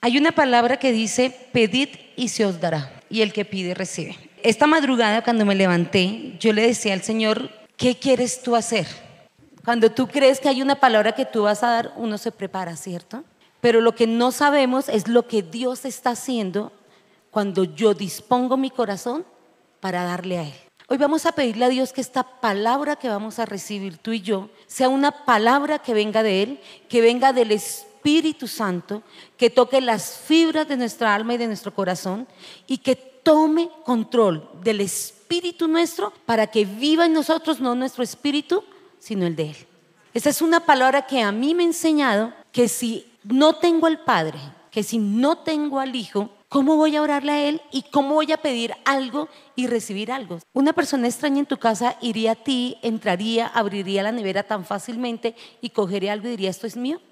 Hay una palabra que dice, pedid y se os dará, y el que pide recibe. Esta madrugada cuando me levanté, yo le decía al Señor, ¿qué quieres tú hacer? Cuando tú crees que hay una palabra que tú vas a dar, uno se prepara, ¿cierto? Pero lo que no sabemos es lo que Dios está haciendo cuando yo dispongo mi corazón para darle a Él. Hoy vamos a pedirle a Dios que esta palabra que vamos a recibir tú y yo sea una palabra que venga de Él, que venga del Espíritu Santo, que toque las fibras de nuestra alma y de nuestro corazón y que tome control del Espíritu nuestro para que viva en nosotros no nuestro espíritu, sino el de Él. Esa es una palabra que a mí me ha enseñado que si no tengo al Padre, que si no tengo al Hijo, ¿Cómo voy a orarle a Él y cómo voy a pedir algo y recibir algo? Una persona extraña en tu casa iría a ti, entraría, abriría la nevera tan fácilmente y cogería algo y diría, esto es mío.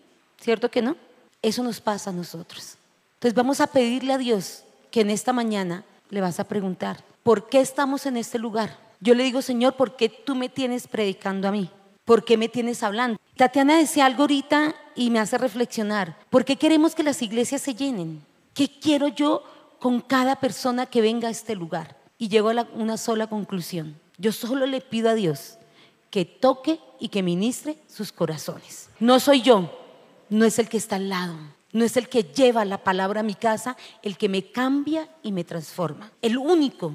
¿Cierto que no? Eso nos pasa a nosotros. Entonces vamos a pedirle a Dios que en esta mañana le vas a preguntar, ¿por qué estamos en este lugar? Yo le digo, Señor, ¿por qué tú me tienes predicando a mí? ¿Por qué me tienes hablando? Tatiana decía algo ahorita y me hace reflexionar. ¿Por qué queremos que las iglesias se llenen? ¿Qué quiero yo con cada persona que venga a este lugar? Y llego a una sola conclusión. Yo solo le pido a Dios que toque y que ministre sus corazones. No soy yo, no es el que está al lado, no es el que lleva la palabra a mi casa, el que me cambia y me transforma. El único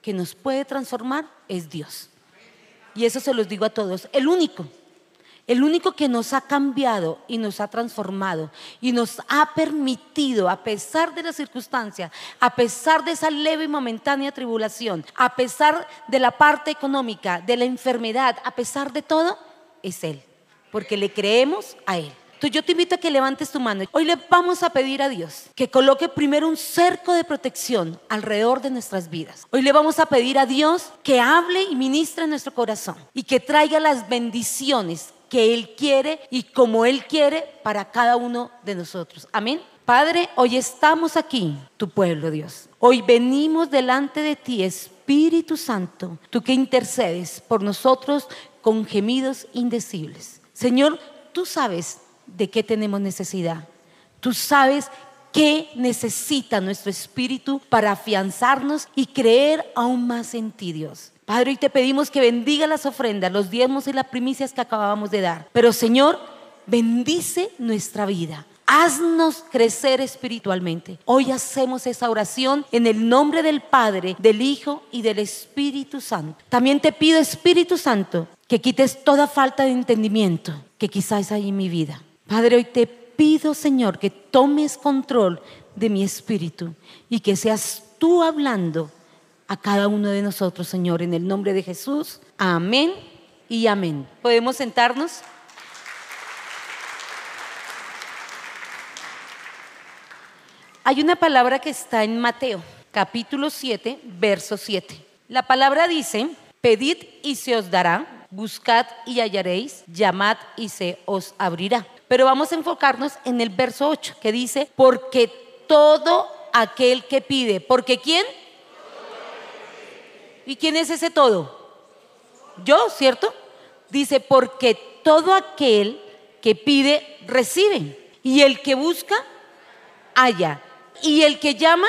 que nos puede transformar es Dios. Y eso se los digo a todos, el único. El único que nos ha cambiado y nos ha transformado y nos ha permitido, a pesar de las circunstancias, a pesar de esa leve y momentánea tribulación, a pesar de la parte económica, de la enfermedad, a pesar de todo, es Él. Porque le creemos a Él. Entonces yo te invito a que levantes tu mano. Hoy le vamos a pedir a Dios que coloque primero un cerco de protección alrededor de nuestras vidas. Hoy le vamos a pedir a Dios que hable y ministre en nuestro corazón y que traiga las bendiciones que Él quiere y como Él quiere para cada uno de nosotros. Amén. Padre, hoy estamos aquí, tu pueblo, Dios. Hoy venimos delante de ti, Espíritu Santo, tú que intercedes por nosotros con gemidos indecibles. Señor, tú sabes de qué tenemos necesidad. Tú sabes qué necesita nuestro espíritu para afianzarnos y creer aún más en ti, Dios. Padre, hoy te pedimos que bendiga las ofrendas, los diezmos y las primicias que acabamos de dar. Pero Señor, bendice nuestra vida. Haznos crecer espiritualmente. Hoy hacemos esa oración en el nombre del Padre, del Hijo y del Espíritu Santo. También te pido, Espíritu Santo, que quites toda falta de entendimiento que quizás hay en mi vida. Padre, hoy te pido, Señor, que tomes control de mi espíritu y que seas tú hablando a cada uno de nosotros, Señor, en el nombre de Jesús. Amén y amén. ¿Podemos sentarnos? Hay una palabra que está en Mateo, capítulo 7, verso 7. La palabra dice, pedid y se os dará, buscad y hallaréis, llamad y se os abrirá. Pero vamos a enfocarnos en el verso 8, que dice, porque todo aquel que pide, porque ¿quién? ¿Y quién es ese todo? Yo, ¿cierto? Dice, porque todo aquel que pide, recibe. Y el que busca, halla. Y el que llama,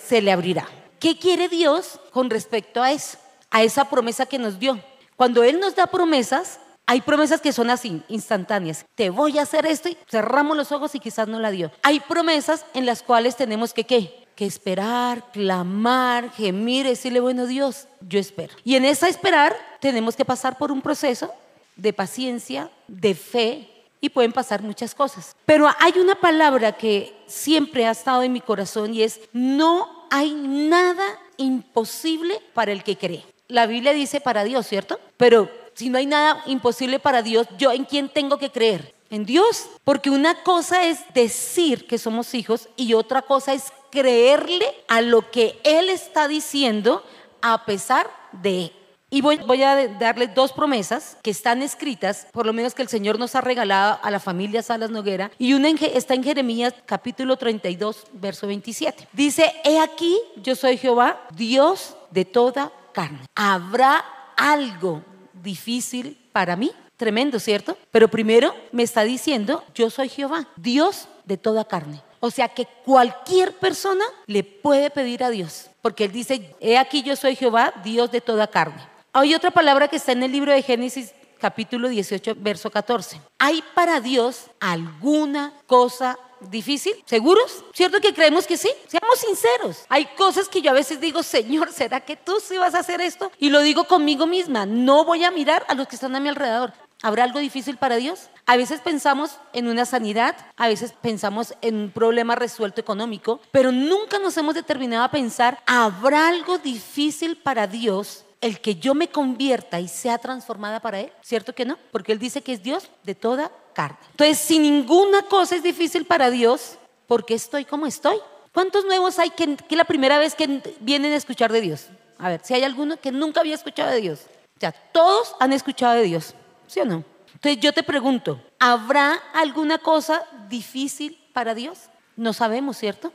se le abrirá. ¿Qué quiere Dios con respecto a eso? A esa promesa que nos dio. Cuando Él nos da promesas, hay promesas que son así, instantáneas. Te voy a hacer esto y cerramos los ojos y quizás no la dio. Hay promesas en las cuales tenemos que, ¿qué? que esperar, clamar, gemir, decirle, bueno Dios, yo espero. Y en esa esperar tenemos que pasar por un proceso de paciencia, de fe, y pueden pasar muchas cosas. Pero hay una palabra que siempre ha estado en mi corazón y es, no hay nada imposible para el que cree. La Biblia dice para Dios, ¿cierto? Pero si no hay nada imposible para Dios, ¿yo en quién tengo que creer? En Dios. Porque una cosa es decir que somos hijos y otra cosa es creerle a lo que Él está diciendo a pesar de y voy, a darles dos promesas que están escritas, por lo menos que el Señor nos ha regalado a la familia Salas Noguera, y una está en Jeremías capítulo 32, verso 27. Dice, he aquí, yo soy Jehová, Dios de toda carne. ¿Habrá algo difícil para mí? Tremendo, ¿cierto? Pero primero me está diciendo, yo soy Jehová, Dios de toda carne. O sea que cualquier persona le puede pedir a Dios, porque Él dice, he aquí yo soy Jehová, Dios de toda carne. Hay otra palabra que está en el libro de Génesis capítulo 18, verso 14. ¿Hay para Dios alguna cosa difícil? ¿Seguros? ¿Cierto que creemos que sí? Sinceros. Hay cosas que yo a veces digo, Señor, ¿será que tú sí vas a hacer esto? Y lo digo conmigo misma, no voy a mirar a los que están a mi alrededor. ¿Habrá algo difícil para Dios? A veces pensamos en una sanidad, a veces pensamos en un problema resuelto económico, pero nunca nos hemos determinado a pensar, ¿habrá algo difícil para Dios el que yo me convierta y sea transformada para Él? ¿Cierto que no? Porque Él dice que es Dios de toda carne. Entonces, si ninguna cosa es difícil para Dios, ¿por qué estoy como estoy? ¿Cuántos nuevos hay que, que la primera vez que vienen a escuchar de Dios? A ver, si hay alguno que nunca había escuchado de Dios. Ya, todos han escuchado de Dios, ¿sí o no? Entonces yo te pregunto, ¿habrá alguna cosa difícil para Dios? No sabemos, ¿cierto?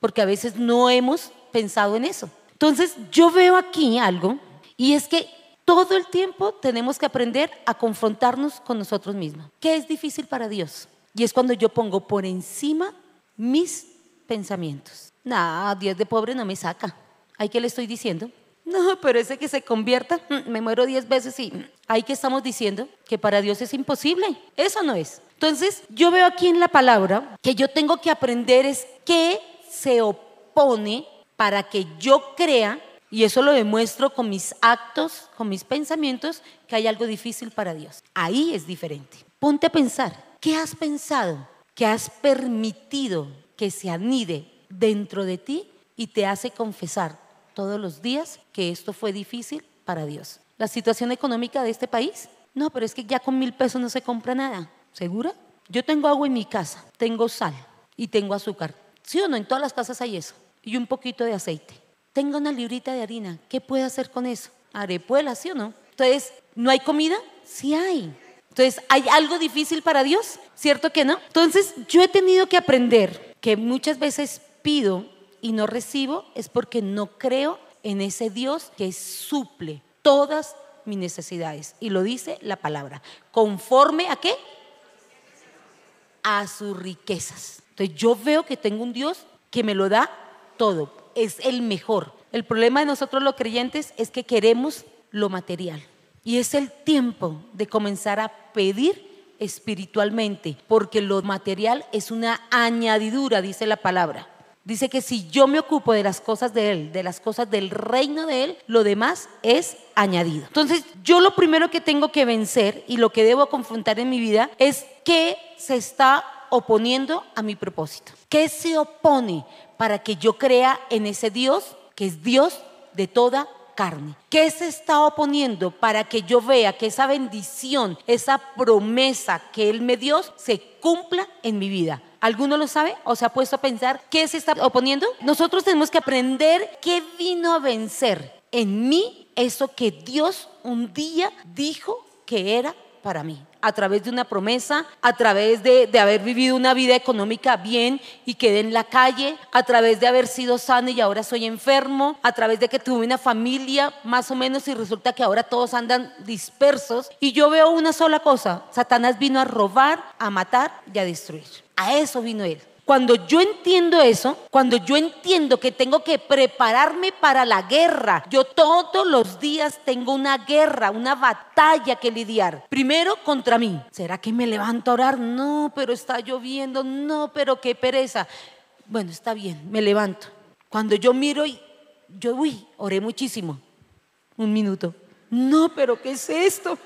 Porque a veces no hemos pensado en eso. Entonces yo veo aquí algo y es que todo el tiempo tenemos que aprender a confrontarnos con nosotros mismos. ¿Qué es difícil para Dios? Y es cuando yo pongo por encima mis pensamientos. Nah, Dios de pobre no me saca. ¿Hay qué le estoy diciendo? No, pero ese que se convierta, mm, me muero diez veces y ahí que estamos diciendo que para Dios es imposible. Eso no es. Entonces, yo veo aquí en la palabra que yo tengo que aprender es qué se opone para que yo crea y eso lo demuestro con mis actos, con mis pensamientos, que hay algo difícil para Dios. Ahí es diferente. Ponte a pensar, ¿qué has pensado que has permitido que se anide dentro de ti y te hace confesar todos los días que esto fue difícil para Dios? ¿La situación económica de este país? No, pero es que ya con mil pesos no se compra nada. ¿Segura? Yo tengo agua en mi casa, tengo sal y tengo azúcar. ¿Sí o no? En todas las casas hay eso. Y un poquito de aceite tengo una librita de harina, ¿qué puede hacer con eso? Arepuela, ¿sí o no? Entonces, ¿no hay comida? Sí hay. Entonces, ¿hay algo difícil para Dios? ¿Cierto que no? Entonces, yo he tenido que aprender que muchas veces pido y no recibo es porque no creo en ese Dios que suple todas mis necesidades. Y lo dice la palabra. ¿Conforme a qué? A sus riquezas. Entonces yo veo que tengo un Dios que me lo da todo es el mejor. El problema de nosotros los creyentes es que queremos lo material. Y es el tiempo de comenzar a pedir espiritualmente, porque lo material es una añadidura, dice la palabra. Dice que si yo me ocupo de las cosas de Él, de las cosas del reino de Él, lo demás es añadido. Entonces, yo lo primero que tengo que vencer y lo que debo confrontar en mi vida es qué se está oponiendo a mi propósito. ¿Qué se opone para que yo crea en ese Dios que es Dios de toda carne. ¿Qué se está oponiendo para que yo vea que esa bendición, esa promesa que Él me dio, se cumpla en mi vida? ¿Alguno lo sabe o se ha puesto a pensar qué se está oponiendo? Nosotros tenemos que aprender qué vino a vencer en mí eso que Dios un día dijo que era para mí a través de una promesa, a través de, haber vivido una vida económica bien y quedé en la calle, a través de haber sido sano y ahora soy enfermo, a través de que tuve una familia más o menos y resulta que ahora todos andan dispersos. Y yo veo una sola cosa, Satanás vino a robar, a matar y a destruir. A eso vino él. Cuando yo entiendo eso, cuando yo entiendo que tengo que prepararme para la guerra, yo todos los días tengo una guerra, una batalla que lidiar. Primero contra mí. ¿Será que me levanto a orar? No, pero está lloviendo. No, pero qué pereza. Bueno, está bien, me levanto. Cuando yo miro y yo, uy, oré muchísimo. Un minuto. No, pero ¿qué es esto?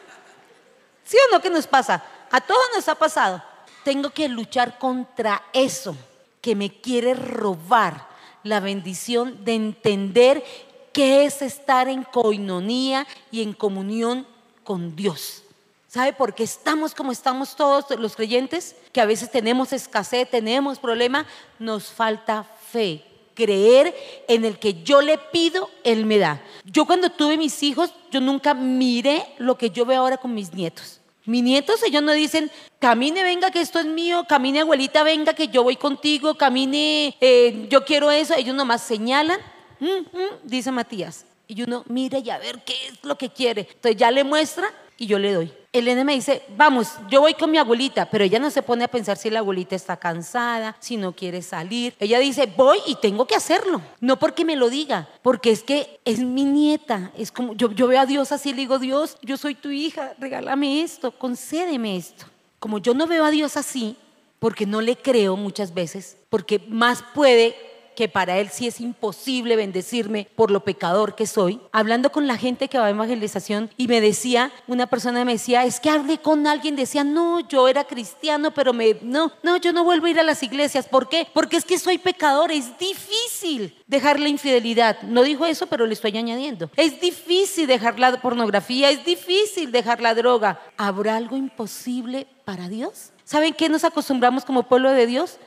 ¿Sí o no que nos pasa? A todos nos ha pasado tengo que luchar contra eso que me quiere robar la bendición de entender qué es estar en coinonía y en comunión con Dios. ¿Sabe por qué estamos como estamos todos los creyentes? Que a veces tenemos escasez, tenemos problema, nos falta fe, creer en el que yo le pido, Él me da. Yo cuando tuve mis hijos, yo nunca miré lo que yo veo ahora con mis nietos. Mis nietos, ellos no dicen, camine, venga, que esto es mío, camine, abuelita, venga, que yo voy contigo, camine, eh, yo quiero eso. Ellos nomás señalan, mm, mm", dice Matías. Y uno mira y a ver qué es lo que quiere. Entonces ya le muestra y yo le doy. Elena me dice, vamos, yo voy con mi abuelita, pero ella no se pone a pensar si la abuelita está cansada, si no quiere salir. Ella dice, voy y tengo que hacerlo. No porque me lo diga, porque es que es mi nieta. Es como, yo, veo a Dios así, le digo, Dios, yo soy tu hija, regálame esto, concédeme esto. Como yo no veo a Dios así, porque no le creo muchas veces, porque más puede que para él sí es imposible bendecirme por lo pecador que soy, hablando con la gente que va a evangelización y me decía, una persona me decía, es que hablé con alguien, decía, no, yo era cristiano, pero me, no, no, yo no vuelvo a ir a las iglesias. ¿Por qué? Porque es que soy pecador, es difícil dejar la infidelidad. No dijo eso, pero le estoy añadiendo. Es difícil dejar la pornografía, es difícil dejar la droga. ¿Habrá algo imposible para Dios? ¿Saben qué nos acostumbramos como pueblo de Dios?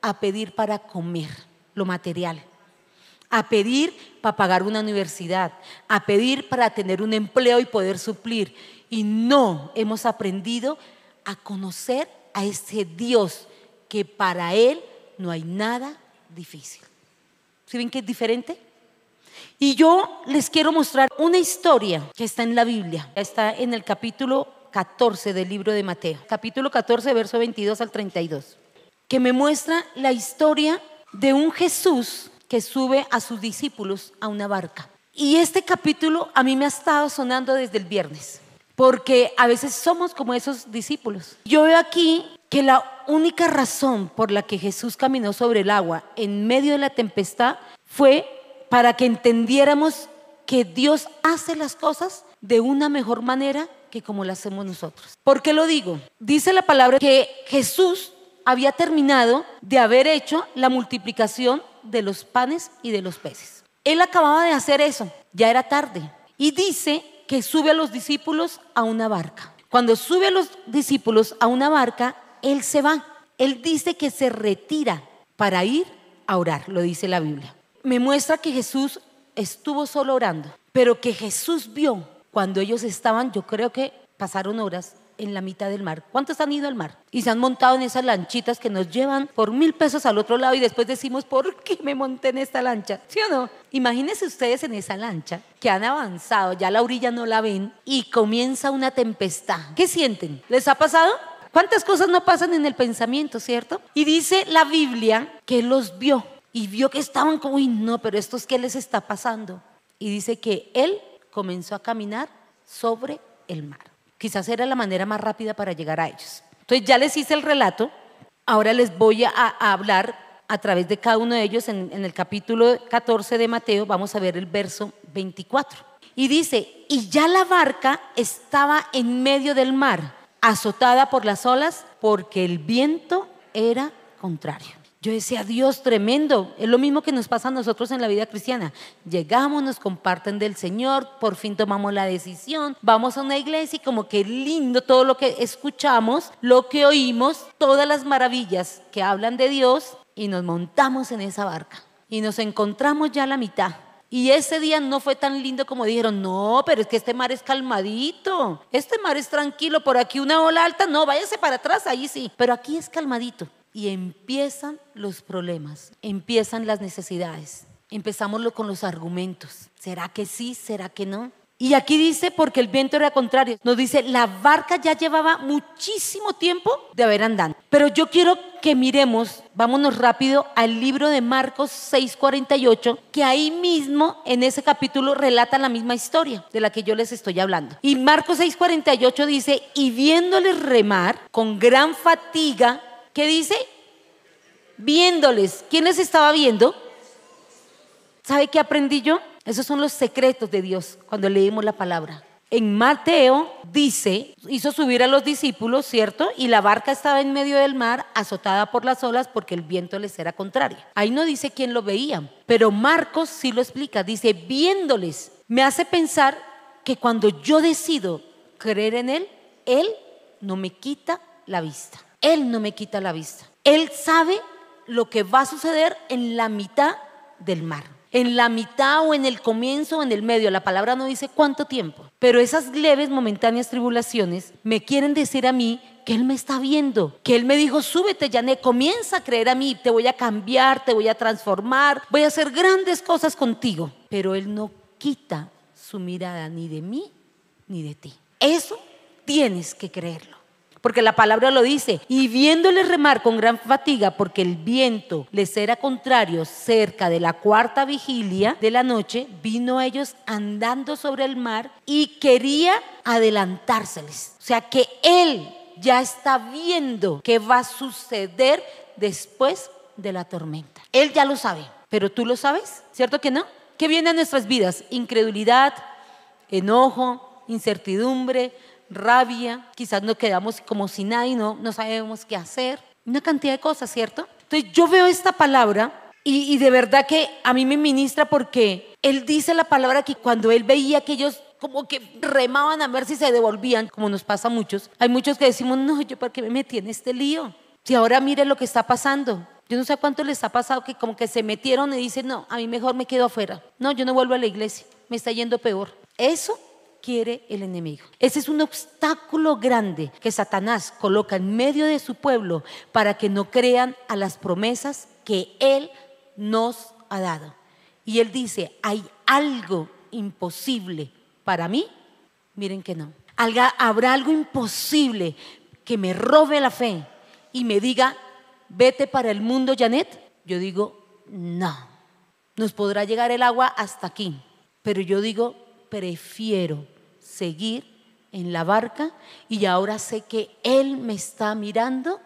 A pedir para comer lo material, a pedir para pagar una universidad, a pedir para tener un empleo y poder suplir. Y no hemos aprendido a conocer a ese Dios que para Él no hay nada difícil. ¿Sí ven que es diferente? Y yo les quiero mostrar una historia que está en la Biblia, está en el capítulo 14 del libro de Mateo, capítulo 14, verso 22 al 32, que me muestra la historia de un Jesús que sube a sus discípulos a una barca. Y este capítulo a mí me ha estado sonando desde el viernes, porque a veces somos como esos discípulos. Yo veo aquí que la única razón por la que Jesús caminó sobre el agua en medio de la tempestad fue para que entendiéramos que Dios hace las cosas de una mejor manera que como las hacemos nosotros. ¿Por qué lo digo? Dice la palabra que Jesús había terminado de haber hecho la multiplicación de los panes y de los peces. Él acababa de hacer eso, ya era tarde. Y dice que sube a los discípulos a una barca. Cuando sube a los discípulos a una barca, Él se va. Él dice que se retira para ir a orar, lo dice la Biblia. Me muestra que Jesús estuvo solo orando, pero que Jesús vio cuando ellos estaban, yo creo que pasaron horas, en la mitad del mar. ¿Cuántos han ido al mar? Y se han montado en esas lanchitas que nos llevan por mil pesos al otro lado y después decimos, ¿por qué me monté en esta lancha? ¿Sí o no? Imagínense ustedes en esa lancha que han avanzado, ya la orilla no la ven y comienza una tempestad. ¿Qué sienten? ¿Les ha pasado? ¿Cuántas cosas no pasan en el pensamiento, cierto? Y dice la Biblia que los vio y vio que estaban como, uy, no, pero esto es que les está pasando. Y dice que él comenzó a caminar sobre el mar. Quizás era la manera más rápida para llegar a ellos. Entonces ya les hice el relato, ahora les voy a, hablar a través de cada uno de ellos en, el capítulo 14 de Mateo, vamos a ver el verso 24. Y dice, y ya la barca estaba en medio del mar, azotada por las olas, porque el viento era contrario. Yo decía, Dios tremendo. Es lo mismo que nos pasa a nosotros en la vida cristiana. Llegamos, nos comparten del Señor, por fin tomamos la decisión, vamos a una iglesia y como que lindo todo lo que escuchamos, lo que oímos, todas las maravillas que hablan de Dios y nos montamos en esa barca y nos encontramos ya a la mitad. Y ese día no fue tan lindo como dijeron, no, pero es que este mar es calmadito, este mar es tranquilo, por aquí una ola alta, no, váyase para atrás, ahí sí, pero aquí es calmadito y empiezan los problemas, empiezan las necesidades. Empezamos con los argumentos. ¿Será que sí? ¿Será que no? Y aquí dice, porque el viento era contrario, nos dice, la barca ya llevaba muchísimo tiempo de haber andado. Pero yo quiero que miremos, vámonos rápido al libro de Marcos 6:48, que ahí mismo en ese capítulo relata la misma historia de la que yo les estoy hablando. Y Marcos 6:48 dice, y viéndoles remar con gran fatiga, ¿Qué dice? Viéndoles. ¿Quién les estaba viendo? ¿Sabe qué aprendí yo? Esos son los secretos de Dios cuando leímos la palabra. En Mateo dice, hizo subir a los discípulos, ¿cierto? Y la barca estaba en medio del mar, azotada por las olas porque el viento les era contrario. Ahí no dice quién lo veía, pero Marcos sí lo explica. Dice, viéndoles, me hace pensar que cuando yo decido creer en Él, Él no me quita la vista. Él no me quita la vista. Él sabe lo que va a suceder en la mitad del mar. En la mitad o en el comienzo o en el medio. La palabra no dice cuánto tiempo. Pero esas leves, momentáneas tribulaciones me quieren decir a mí que Él me está viendo, que Él me dijo, súbete, Jané, comienza a creer a mí, te voy a cambiar, te voy a transformar, voy a hacer grandes cosas contigo. Pero Él no quita su mirada ni de mí ni de ti. Eso tienes que creerlo. Porque la palabra lo dice, y viéndoles remar con gran fatiga, porque el viento les era contrario cerca de la cuarta vigilia de la noche, vino a ellos andando sobre el mar y quería adelantárseles. O sea que él ya está viendo qué va a suceder después de la tormenta. Él ya lo sabe, pero tú lo sabes, ¿cierto que no? ¿Qué viene a nuestras vidas? Incredulidad, enojo, incertidumbre, rabia, quizás nos quedamos como sin nada y no, no sabemos qué hacer. Una cantidad de cosas, ¿cierto? Entonces yo veo esta palabra y, y de verdad que a mí me ministra porque él dice la palabra que cuando él veía que ellos como que remaban a ver si se devolvían, como nos pasa a muchos. Hay muchos que decimos, no, yo para qué me metí en este lío. Si ahora mire lo que está pasando. Yo no sé cuánto les ha pasado que como que se metieron y dicen, no, a mí mejor me quedo afuera. No, yo no vuelvo a la iglesia, me está yendo peor. Eso quiere el enemigo. Ese es un obstáculo grande que Satanás coloca en medio de su pueblo para que no crean a las promesas que Él nos ha dado. Y Él dice, hay algo imposible para mí. Miren que no. Habrá algo imposible que me robe la fe y me diga, vete para el mundo, Janet. Yo digo, no. Nos podrá llegar el agua hasta aquí. Pero yo digo, prefiero seguir en la barca y ahora sé que Él me está mirando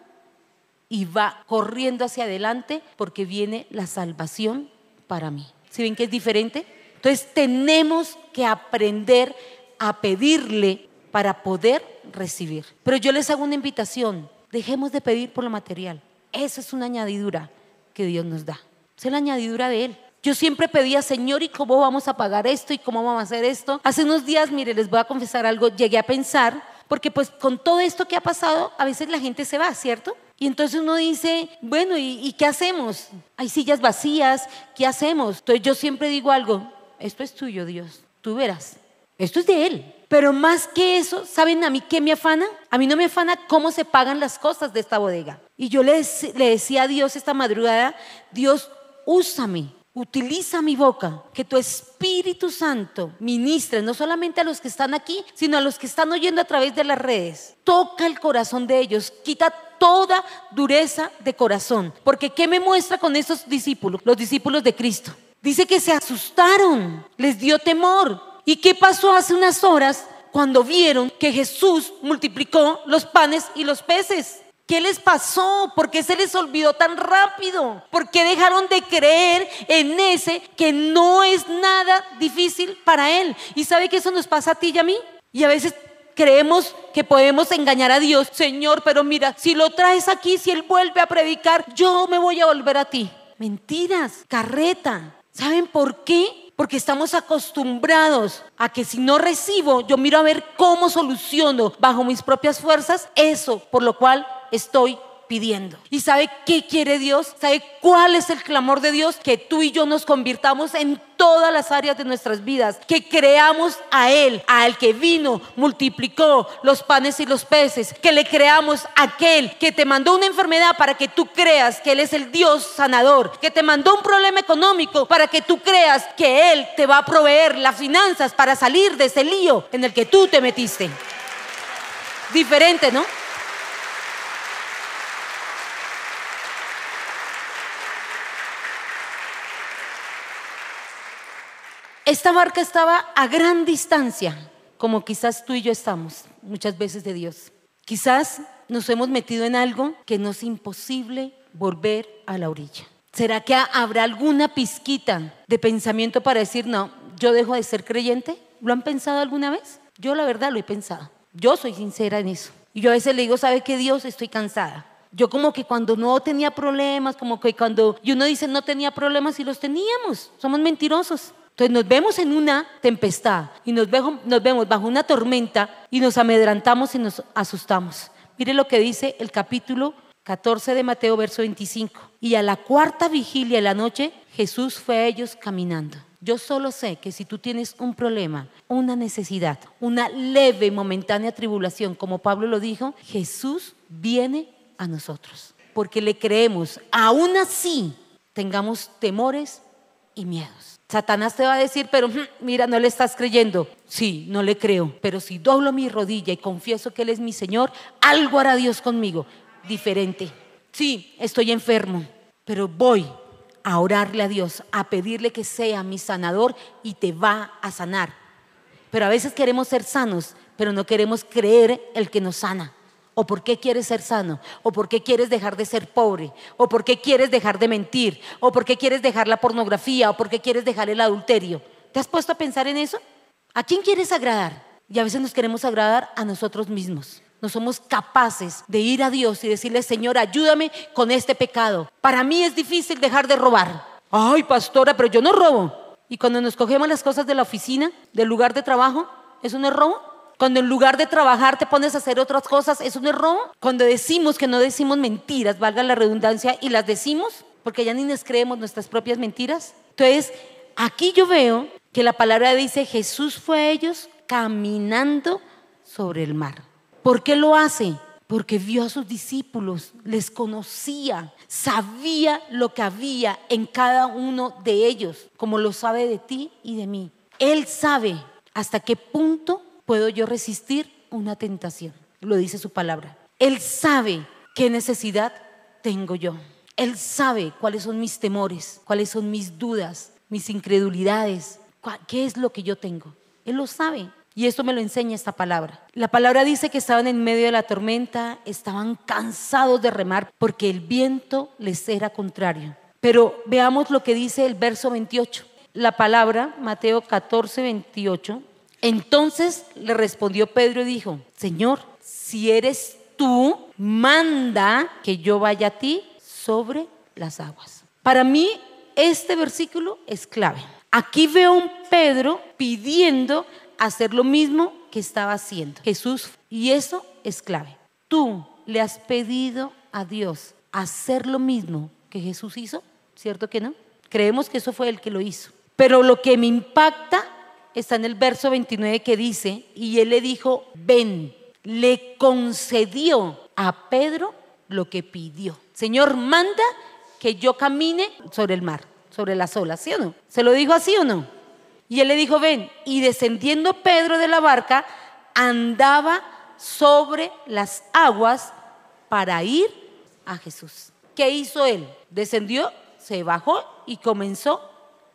y va corriendo hacia adelante porque viene la salvación para mí. ¿Si ven que es diferente? Entonces tenemos que aprender a pedirle para poder recibir. Pero yo les hago una invitación, dejemos de pedir por lo material. Esa es una añadidura que Dios nos da. Es la añadidura de Él. Yo siempre pedía, Señor, ¿y cómo vamos a pagar esto? ¿Y cómo vamos a hacer esto? Hace unos días, mire, les voy a confesar algo, llegué a pensar, porque pues con todo esto que ha pasado, a veces la gente se va, ¿cierto? Y entonces uno dice, bueno, ¿y, qué hacemos? Hay sillas vacías, ¿qué hacemos? Entonces yo siempre digo algo, esto es tuyo, Dios, tú verás, esto es de Él. Pero más que eso, ¿saben a mí qué me afana? A mí no me afana cómo se pagan las cosas de esta bodega. Y yo le, decía a Dios esta madrugada, Dios, úsame, Utiliza mi boca, que tu Espíritu Santo ministre no solamente a los que están aquí, sino a los que están oyendo a través de las redes. Toca el corazón de ellos, quita toda dureza de corazón. Porque ¿qué me muestra con esos discípulos, los discípulos de Cristo? Dice que se asustaron, les dio temor. ¿Y qué pasó hace unas horas cuando vieron que Jesús multiplicó los panes y los peces? ¿Qué les pasó? ¿Por qué se les olvidó tan rápido? ¿Por qué dejaron de creer en ese que no es nada difícil para Él? ¿Y sabe que eso nos pasa a ti y a mí? Y a veces creemos que podemos engañar a Dios. Señor, pero mira, si lo traes aquí, si Él vuelve a predicar, yo me voy a volver a ti. Mentiras, carreta. ¿Saben por qué? Porque estamos acostumbrados a que si no recibo, yo miro a ver cómo soluciono bajo mis propias fuerzas eso por lo cual estoy pidiendo. ¿Y sabe qué quiere Dios? ¿Sabe cuál es el clamor de Dios? Que tú y yo nos convirtamos en todas las áreas de nuestras vidas, que creamos a Él, al que vino, multiplicó los panes y los peces, que le creamos a aquel que te mandó una enfermedad para que tú creas que Él es el Dios sanador, que te mandó un problema económico para que tú creas que Él te va a proveer las finanzas para salir de ese lío en el que tú te metiste. Diferente, ¿no? Esta barca estaba a gran distancia, como quizás tú y yo estamos muchas veces de Dios. Quizás nos hemos metido en algo que nos es imposible volver a la orilla. ¿Será que habrá alguna pizquita de pensamiento para decir, no, yo dejo de ser creyente? ¿Lo han pensado alguna vez? Yo la verdad lo he pensado. Yo soy sincera en eso. Y yo a veces le digo, ¿sabe qué Dios? Estoy cansada. Yo como que cuando no tenía problemas, como que cuando y uno dice no tenía problemas y los teníamos. Somos mentirosos. Entonces nos vemos en una tempestad y nos, vemos bajo una tormenta y nos amedrantamos y nos asustamos. Mire lo que dice el capítulo 14 de Mateo, verso 25. Y a la cuarta vigilia de la noche, Jesús fue a ellos caminando. Yo solo sé que si tú tienes un problema, una necesidad, una leve, momentánea tribulación, como Pablo lo dijo, Jesús viene a nosotros. Porque le creemos, aún así tengamos temores, y miedos. Satanás te va a decir, pero mm, mira, no le estás creyendo. Sí, no le creo, pero si doblo mi rodilla y confieso que Él es mi Señor, algo hará Dios conmigo, diferente. Sí, estoy enfermo, pero voy a orarle a Dios, a pedirle que sea mi sanador y te va a sanar. Pero a veces queremos ser sanos, pero no queremos creer el que nos sana. ¿O por qué quieres ser sano? ¿O por qué quieres dejar de ser pobre? ¿O por qué quieres dejar de mentir? ¿O por qué quieres dejar la pornografía? ¿O por qué quieres dejar el adulterio? ¿Te has puesto a pensar en eso? ¿A quién quieres agradar? Y a veces nos queremos agradar a nosotros mismos. No somos capaces de ir a Dios y decirle, Señor, ayúdame con este pecado. Para mí es difícil dejar de robar. Ay, pastora, pero yo no robo. Y cuando nos cogemos las cosas de la oficina, del lugar de trabajo, ¿eso no es robo? Cuando en lugar de trabajar te pones a hacer otras cosas, ¿eso no es robo? Cuando decimos que no decimos mentiras, valga la redundancia, y las decimos, porque ya ni nos creemos nuestras propias mentiras. Entonces, aquí yo veo que la palabra dice, Jesús fue a ellos caminando sobre el mar. ¿Por qué lo hace? Porque vio a sus discípulos, les conocía, sabía lo que había en cada uno de ellos, como lo sabe de ti y de mí. Él sabe hasta qué punto puedo yo resistir una tentación. Lo dice su palabra. Él sabe qué necesidad tengo yo. Él sabe cuáles son mis temores, cuáles son mis dudas, mis incredulidades, qué es lo que yo tengo. Él lo sabe. Y esto me lo enseña esta palabra. La palabra dice que estaban en medio de la tormenta, estaban cansados de remar porque el viento les era contrario. Pero veamos lo que dice el verso 28. La palabra, Mateo 14, 28, entonces le respondió Pedro y dijo, Señor, si eres tú, manda que yo vaya a ti sobre las aguas. Para mí este versículo es clave. Aquí veo a un Pedro pidiendo hacer lo mismo que estaba haciendo Jesús y eso es clave. Tú le has pedido a Dios hacer lo mismo que Jesús hizo, ¿cierto que no? Creemos que eso fue el que lo hizo. Pero lo que me impacta está en el verso 29 que dice, y él le dijo, ven, le concedió a Pedro lo que pidió. Señor, manda que yo camine sobre el mar, sobre las olas, ¿sí o no? ¿Se lo dijo así o no? Y él le dijo, ven, y descendiendo Pedro de la barca, andaba sobre las aguas para ir a Jesús. ¿Qué hizo él? Descendió, se bajó y comenzó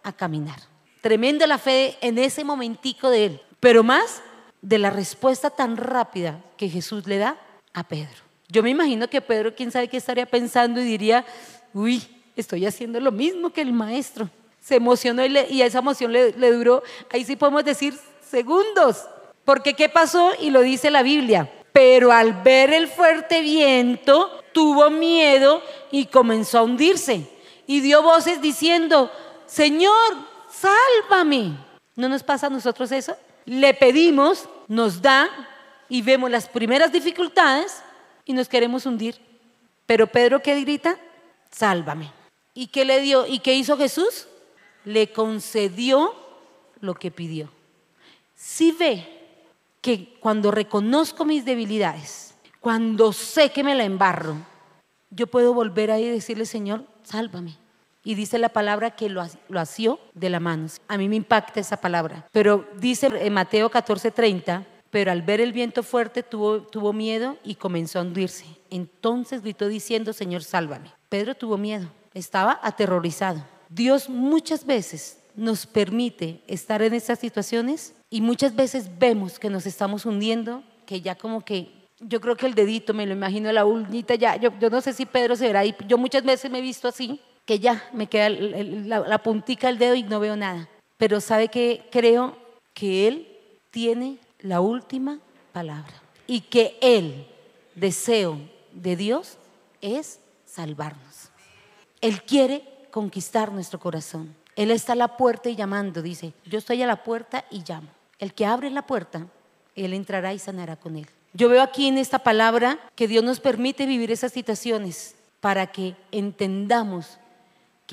a caminar. Tremenda la fe en ese momentico de él, pero más de la respuesta tan rápida que Jesús le da a Pedro. Yo me imagino que Pedro, quién sabe qué estaría pensando y diría, uy, estoy haciendo lo mismo que el maestro. Se emocionó y, y esa emoción le, le duró, ahí sí podemos decir, segundos. Porque ¿qué pasó? Y lo dice la Biblia. Pero al ver el fuerte viento, tuvo miedo y comenzó a hundirse. Y dio voces diciendo, Señor, sálvame. ¿No nos pasa a nosotros eso? Le pedimos, nos da y vemos las primeras dificultades y nos queremos hundir. Pero Pedro, ¿qué grita? Sálvame. ¿Y qué le dio? ¿Y qué hizo Jesús? Le concedió lo que pidió. Si ve que cuando reconozco mis debilidades, cuando sé que me la embarro, yo puedo volver ahí y decirle, Señor, sálvame. Y dice la palabra que lo, lo asió de la mano. A mí me impacta esa palabra. Pero dice en Mateo 14:30, pero al ver el viento fuerte tuvo, tuvo miedo y comenzó a hundirse. Entonces gritó diciendo, Señor, sálvame. Pedro tuvo miedo, estaba aterrorizado. Dios muchas veces nos permite estar en estas situaciones y muchas veces vemos que nos estamos hundiendo, que ya como que yo creo que el dedito, me lo imagino la uñita ya, yo, yo no sé si Pedro se verá ahí, yo muchas veces me he visto así, que ya me queda la, puntica del dedo y no veo nada. Pero sabe que creo que Él tiene la última palabra y que el deseo de Dios es salvarnos. Él quiere conquistar nuestro corazón. Él está a la puerta y llamando, dice, yo estoy a la puerta y llamo. El que abre la puerta, Él entrará y sanará con Él. Yo veo aquí en esta palabra que Dios nos permite vivir esas situaciones para que entendamos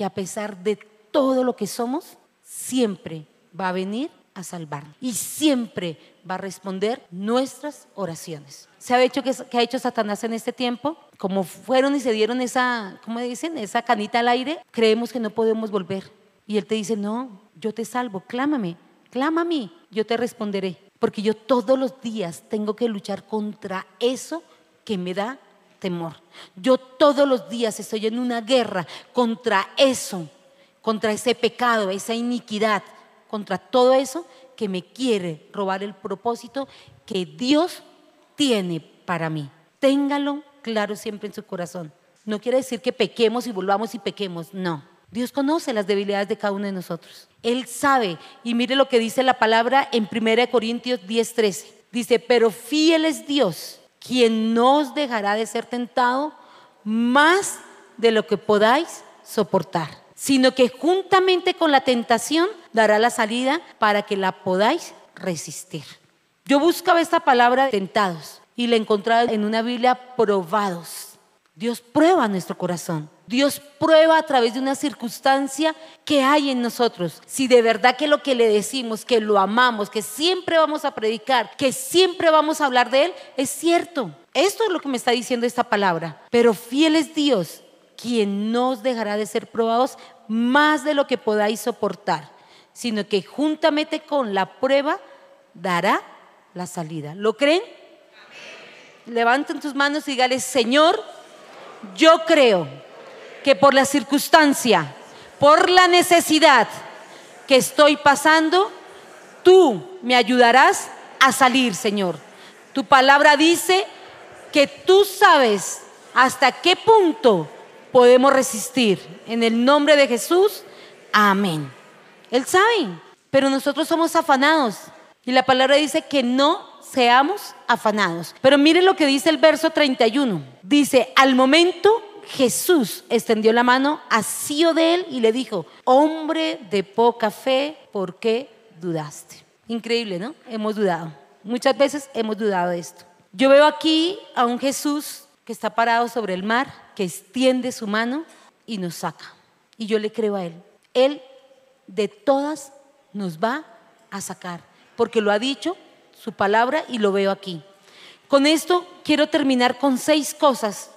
que a pesar de todo lo que somos, siempre va a venir a salvarnos y siempre va a responder nuestras oraciones. ¿Se ha hecho que, ha hecho Satanás en este tiempo? Como fueron y se dieron esa, ¿cómo dicen? Esa canita al aire, creemos que no podemos volver. Y Él te dice, no, yo te salvo, clámame, clama yo te responderé. Porque yo todos los días tengo que luchar contra eso que me da temor. Yo todos los días estoy en una guerra contra eso, contra ese pecado, esa iniquidad, contra todo eso que me quiere robar el propósito que Dios tiene para mí. Téngalo claro siempre en su corazón. No quiere decir que pequemos y volvamos y pequemos, no. Dios conoce las debilidades de cada uno de nosotros. Él sabe. Y mire lo que dice la palabra en 1 Corintios 10:13. Dice, pero fiel es Dios, quien no os dejará de ser tentado más de lo que podáis soportar, sino que juntamente con la tentación dará la salida para que la podáis resistir. Yo buscaba esta palabra tentados y la encontraba en una Biblia probados. Dios prueba nuestro corazón. Dios prueba a través de una circunstancia que hay en nosotros. Si de verdad que lo que le decimos, que lo amamos, que siempre vamos a predicar, que siempre vamos a hablar de Él, es cierto. Esto es lo que me está diciendo esta palabra. Pero fiel es Dios, quien no os dejará de ser probados más de lo que podáis soportar, sino que juntamente con la prueba dará la salida. ¿Lo creen? Levanten tus manos y dígale, Señor, yo creo que por la circunstancia, por la necesidad que estoy pasando, tú me ayudarás a salir, Señor. Tu palabra dice que tú sabes hasta qué punto podemos resistir. En el nombre de Jesús, amén. Él sabe, pero nosotros somos afanados. Y la palabra dice que no seamos afanados. Pero mire lo que dice el verso 31. Dice, al momento Jesús extendió la mano, asió de él y le dijo, hombre de poca fe, ¿por qué dudaste? Increíble, ¿no? Hemos dudado. Muchas veces hemos dudado de esto. Yo veo aquí a un Jesús que está parado sobre el mar, que extiende su mano y nos saca. Y yo le creo a Él. Él de todas nos va a sacar, porque lo ha dicho su palabra y lo veo aquí. Con esto quiero terminar con seis cosas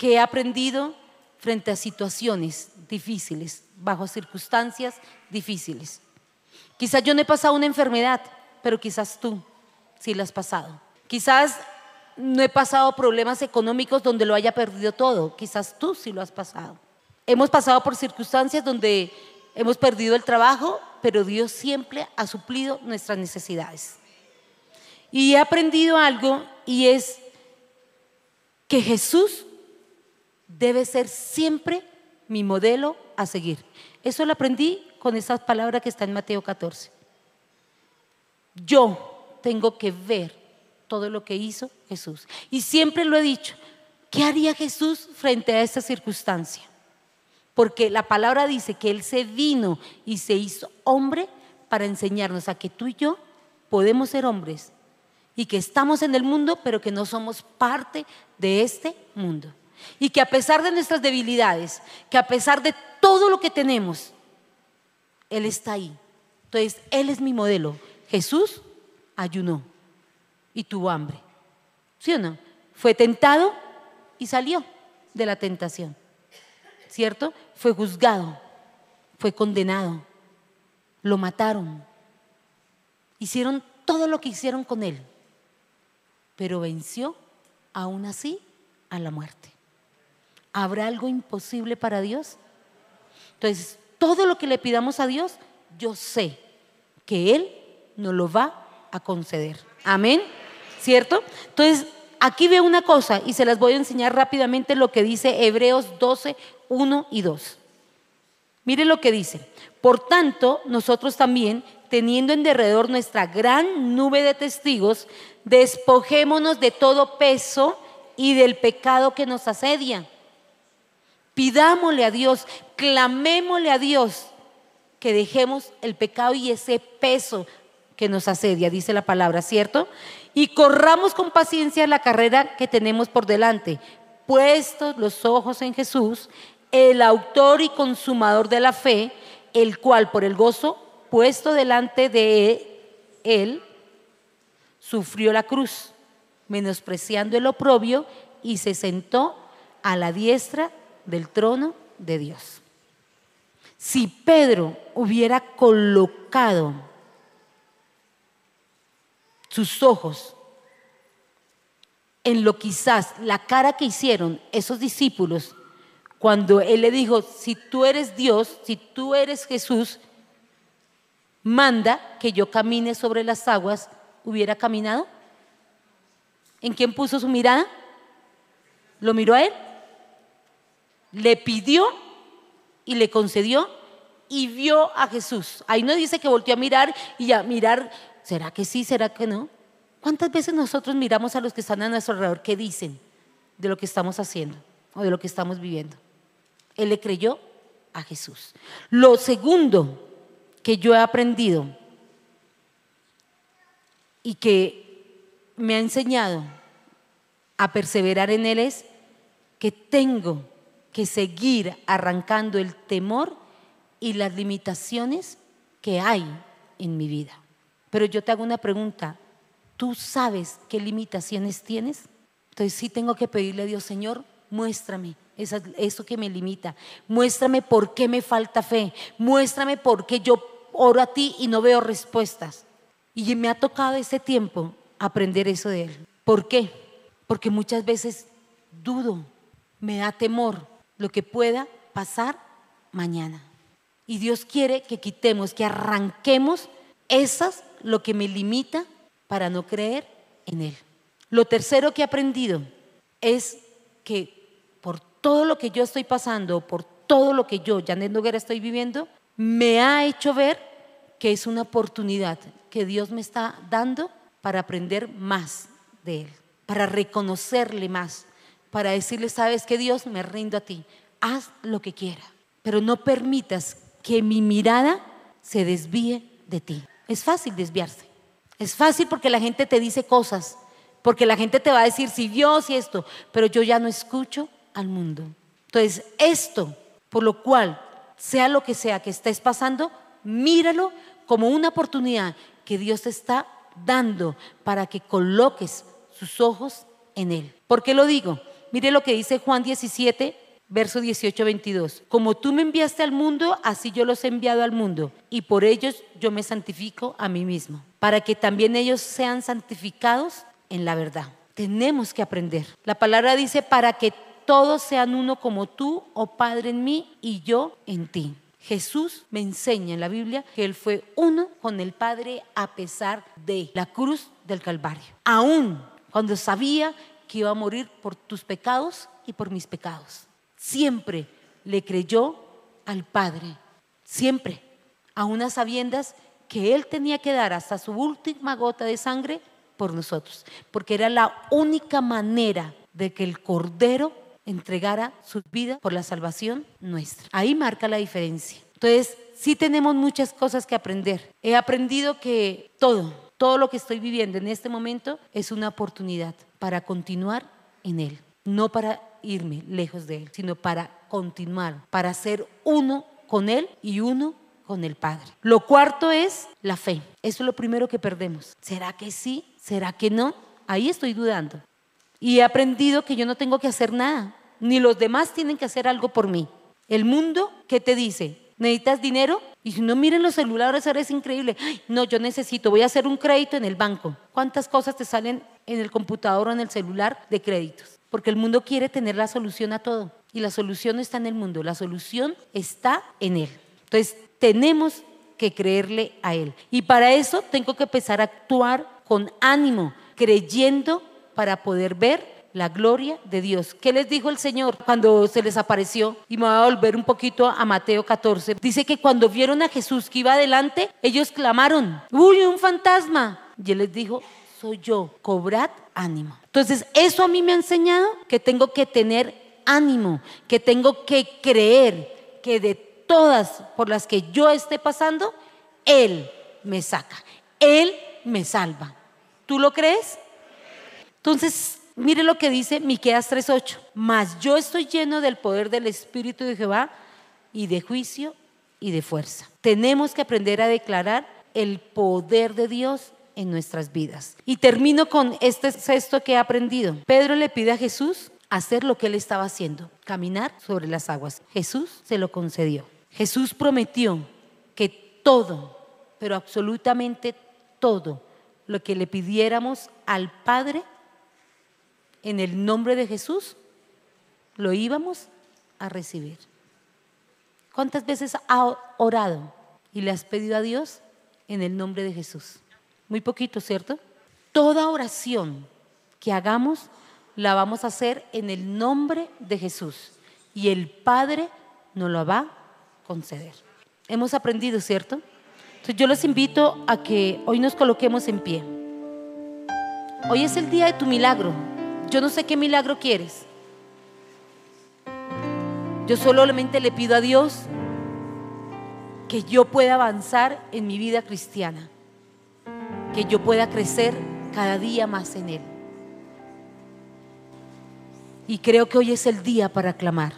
que he aprendido frente a situaciones difíciles, bajo circunstancias difíciles. Quizás yo no he pasado una enfermedad, pero quizás tú sí la has pasado. Quizás no he pasado problemas económicos donde lo haya perdido todo, quizás tú sí lo has pasado. Hemos pasado por circunstancias donde hemos perdido el trabajo, pero Dios siempre ha suplido nuestras necesidades. Y he aprendido algo y es que Jesús debe ser siempre mi modelo a seguir. Eso lo aprendí con esas palabras que están en Mateo 14. Yo tengo que ver todo lo que hizo Jesús. Y siempre lo he dicho, ¿qué haría Jesús frente a esta circunstancia? Porque la palabra dice que Él se vino y se hizo hombre para enseñarnos a que tú y yo podemos ser hombres y que estamos en el mundo, pero que no somos parte de este mundo. Y que a pesar de nuestras debilidades, que a pesar de todo lo que tenemos, Él está ahí. Entonces, Él es mi modelo. Jesús ayunó y tuvo hambre. ¿Sí o no? Fue tentado y salió de la tentación. ¿Cierto? Fue juzgado, fue condenado, lo mataron, hicieron todo lo que hicieron con Él pero venció aún así a la muerte. ¿Habrá algo imposible para Dios? Entonces, todo lo que le pidamos a Dios, yo sé que Él nos lo va a conceder. Amén. ¿Cierto? Entonces, aquí veo una cosa y se las voy a enseñar rápidamente lo que dice Hebreos 12, 1 y 2. Mire lo que dice. Por tanto, nosotros también, teniendo en derredor nuestra gran nube de testigos, despojémonos de todo peso y del pecado que nos asedia. Pidámosle a Dios, clamémosle a Dios que dejemos el pecado y ese peso que nos asedia, dice la palabra, ¿cierto? Y corramos con paciencia la carrera que tenemos por delante, puestos los ojos en Jesús, el autor y consumador de la fe, el cual por el gozo puesto delante de él, sufrió la cruz, menospreciando el oprobio y se sentó a la diestra del trono de Dios. Si Pedro hubiera colocado sus ojos en lo quizás la cara que hicieron esos discípulos cuando él le dijo, si tú eres Dios, si tú eres Jesús, manda que yo camine sobre las aguas, hubiera caminado. ¿En quién puso su mirada? ¿Lo miró a él? Le pidió y le concedió y vio a Jesús. Ahí no dice que volteó a mirar y a mirar, ¿será que sí, será que no? ¿Cuántas veces nosotros miramos a los que están a nuestro alrededor qué dicen de lo que estamos haciendo o de lo que estamos viviendo? Él le creyó a Jesús. Lo segundo que yo he aprendido y que me ha enseñado a perseverar en Él es que tengo que seguir arrancando el temor y las limitaciones que hay en mi vida. Pero yo te hago una pregunta, ¿Tú sabes qué limitaciones tienes? Entonces sí tengo que pedirle a Dios, Señor, muéstrame eso que me limita. Muéstrame por qué me falta fe. Muéstrame por qué yo oro a ti y no veo respuestas. Y me ha tocado ese tiempo aprender eso de Él. ¿Por qué? Porque muchas veces dudo, me da temor lo que pueda pasar mañana. Y Dios quiere que quitemos, que arranquemos esas, lo que me limita para no creer en Él. Lo tercero que he aprendido es que por todo lo que yo estoy pasando, por todo lo que yo, Janet Noguera, estoy viviendo, me ha hecho ver que es una oportunidad que Dios me está dando para aprender más de Él, para reconocerle más, para decirle, sabes que Dios me rindo a ti, haz lo que quiera, pero no permitas que mi mirada se desvíe de ti. Es fácil desviarse. Es fácil porque la gente te dice cosas, porque la gente te va a decir si Dios y esto, pero yo ya no escucho al mundo. Entonces, esto, por lo cual, sea lo que sea que estés pasando, míralo como una oportunidad que Dios te está dando para que coloques sus ojos en Él. ¿Por qué lo digo? Mire lo que dice Juan 17, verso 18, 22. Como tú me enviaste al mundo, así yo los he enviado al mundo, y por ellos yo me santifico a mí mismo para que también ellos sean santificados en la verdad. Tenemos que aprender. La palabra dice, para que todos sean uno como tú, oh Padre, en mí y yo en ti. Jesús me enseña en la Biblia que Él fue uno con el Padre a pesar de la cruz del Calvario. Aún cuando sabía que iba a morir por tus pecados y por mis pecados. Siempre le creyó al Padre. Siempre. A unas sabiendas que Él tenía que dar hasta su última gota de sangre por nosotros, porque era la única manera de que el Cordero entregara su vida por la salvación nuestra. Ahí marca la diferencia. Entonces, sí tenemos muchas cosas que aprender. He aprendido que todo, todo lo que estoy viviendo en este momento es una oportunidad para continuar en Él, no para irme lejos de Él, sino para continuar, para ser uno con Él y uno con el Padre. Lo cuarto es la fe. Eso es lo primero que perdemos. ¿Será que sí? ¿Será que no? Ahí estoy dudando. Y he aprendido que yo no tengo que hacer nada, ni los demás tienen que hacer algo por mí. El mundo, ¿qué te dice? ¿Necesitas dinero? Y si no, miren los celulares, ahora es increíble. no, yo necesito, voy a hacer un crédito en el banco. ¿Cuántas cosas te salen en el computador o en el celular de créditos? Porque el mundo quiere tener la solución a todo. Y la solución no está en el mundo, la solución está en él. Entonces, tenemos que creerle a Él. Y para eso tengo que empezar a actuar con ánimo, creyendo para poder ver la gloria de Dios. ¿Qué les dijo el Señor cuando se les apareció? Y me voy a volver un poquito a Mateo 14. Dice que cuando vieron a Jesús que iba adelante, ellos clamaron, uy, un fantasma. Y Él les dijo, soy yo, cobrad ánimo. Entonces, eso a mí me ha enseñado que tengo que tener ánimo, que tengo que creer que de todas por las que yo esté pasando, Él me saca, Él me salva. ¿Tú lo crees? Entonces, mire lo que dice Miqueas 3:8. Mas yo estoy lleno del poder del Espíritu de Jehová y de juicio y de fuerza. Tenemos que aprender a declarar el poder de Dios en nuestras vidas. Y termino con este sexto que he aprendido. Pedro le pide a Jesús hacer lo que él estaba haciendo, caminar sobre las aguas. Jesús se lo concedió. Jesús prometió que todo, pero absolutamente todo lo que le pidiéramos al Padre en el nombre de Jesús, lo íbamos a recibir. ¿Cuántas veces ha orado y le has pedido a Dios en el nombre de Jesús? Muy poquito, ¿cierto? Toda oración que hagamos la vamos a hacer en el nombre de Jesús y el Padre nos lo va a conceder. Hemos aprendido, ¿cierto? Entonces yo les invito a que hoy nos coloquemos en pie. Hoy es el día de tu milagro. Yo no sé qué milagro quieres. Yo solamente le pido a Dios que yo pueda avanzar en mi vida cristiana, que yo pueda crecer cada día más en Él. Y creo que hoy es el día para clamar.